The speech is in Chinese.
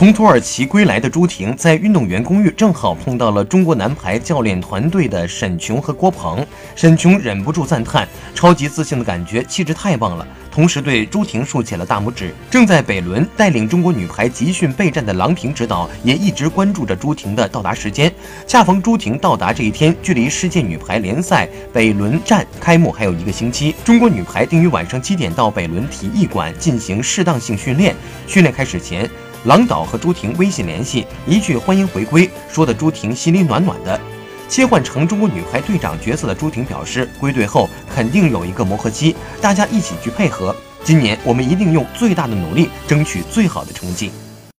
从土耳其归来的朱婷，在运动员公寓正好碰到了中国男排教练团队的沈琼和郭鹏。沈琼忍不住赞叹：“超级自信的感觉，气质太棒了。”同时对朱婷竖起了大拇指。正在北仑带领中国女排集训备战的郎平指导也一直关注着朱婷的到达时间。恰逢朱婷到达这一天，距离世界女排联赛北仑站开幕还有一个星期。中国女排定于晚上七点到北仑体育馆进行适当性训练。训练开始前。郎导和朱婷微信联系，一句欢迎回归，说的朱婷心里暖暖的。切换成中国女排队长角色的朱婷表示，归队后肯定有一个磨合期，大家一起去配合。今年我们一定用最大的努力，争取最好的成绩。